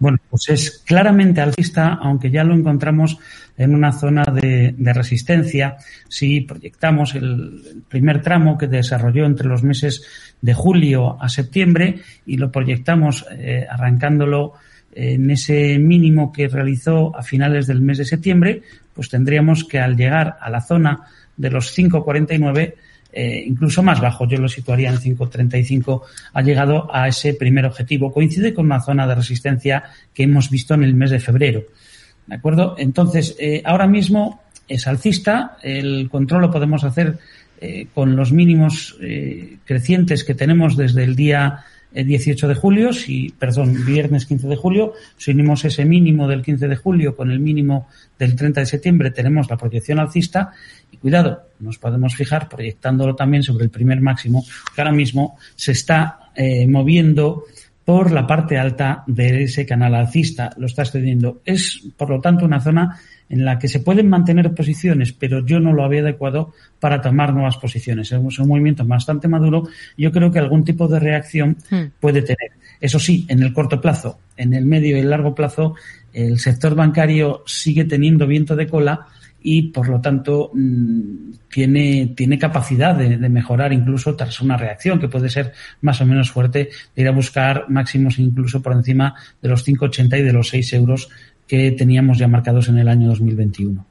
Bueno, pues es claramente alcista, aunque ya lo encontramos en una zona de, resistencia. Si proyectamos el, primer tramo que desarrolló entre los meses de julio a septiembre y lo proyectamos eh, arrancándolo en ese mínimo que realizó a finales del mes de septiembre, pues tendríamos que al llegar a la zona de los 549 eh, incluso más bajo, yo lo situaría en 5.35, ha llegado a ese primer objetivo. Coincide con una zona de resistencia que hemos visto en el mes de febrero. ¿De acuerdo? Entonces, eh, ahora mismo es alcista, el control lo podemos hacer eh, con los mínimos crecientes que tenemos desde el día el 18 de julio, si, perdón, viernes 15 de julio, si unimos ese mínimo del 15 de julio con el mínimo del 30 de septiembre, tenemos la proyección alcista y cuidado, nos podemos fijar proyectándolo también sobre el primer máximo, que ahora mismo se está eh, moviendo por la parte alta de ese canal alcista, lo está extendiendo. Es, por lo tanto, una zona en la que se pueden mantener posiciones, pero yo no lo había adecuado para tomar nuevas posiciones. Es un movimiento bastante maduro. Yo creo que algún tipo de reacción hmm. puede tener. Eso sí, en el corto plazo, en el medio y el largo plazo, el sector bancario sigue teniendo viento de cola y por lo tanto mm, tiene, tiene capacidad de, de, mejorar incluso tras una reacción que puede ser más o menos fuerte de ir a buscar máximos incluso por encima de los 5,80 y de los 6 euros que teníamos ya marcados en el año 2021.